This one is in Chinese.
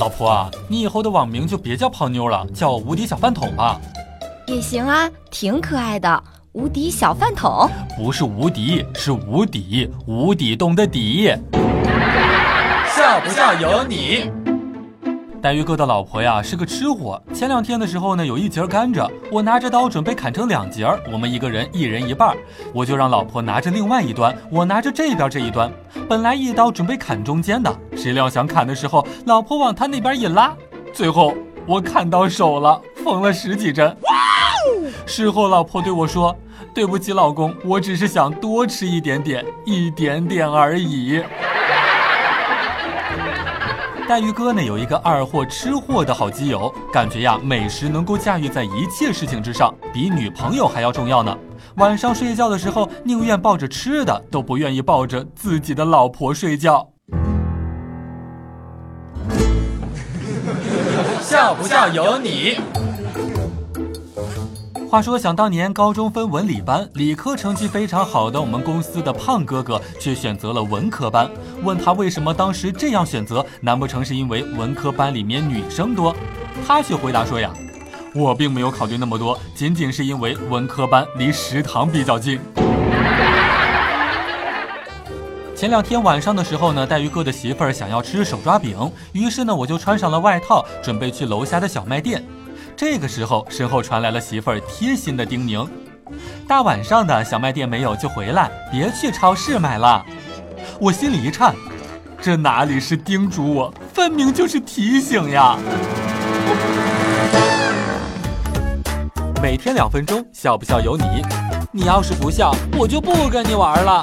老婆啊，你以后的网名就别叫胖妞了，叫无敌小饭桶吧。也行啊，挺可爱的。无敌小饭桶，不是无敌，是无底，无底洞的底。笑不笑由你。黛玉哥的老婆呀是个吃货。前两天的时候呢，有一节甘蔗，我拿着刀准备砍成两截，我们一个人一人一半，我就让老婆拿着另外一端，我拿着这边这一端。本来一刀准备砍中间的，谁料想砍的时候，老婆往他那边一拉，最后我砍到手了，缝了十几针。事后老婆对我说：“对不起，老公，我只是想多吃一点点，一点点而已。”黛玉哥呢有一个二货吃货的好基友，感觉呀美食能够驾驭在一切事情之上，比女朋友还要重要呢。晚上睡觉的时候宁愿抱着吃的，都不愿意抱着自己的老婆睡觉。笑不笑由你。话说，想当年高中分文理班，理科成绩非常好的我们公司的胖哥哥却选择了文科班。问他为什么当时这样选择，难不成是因为文科班里面女生多？他却回答说呀，我并没有考虑那么多，仅仅是因为文科班离食堂比较近。前两天晚上的时候呢，黛玉哥的媳妇儿想要吃手抓饼，于是呢，我就穿上了外套，准备去楼下的小卖店。这个时候，身后传来了媳妇儿贴心的叮咛：“大晚上的小卖店没有就回来，别去超市买了。”我心里一颤，这哪里是叮嘱我，分明就是提醒呀！每天两分钟，笑不笑由你。你要是不笑，我就不跟你玩了。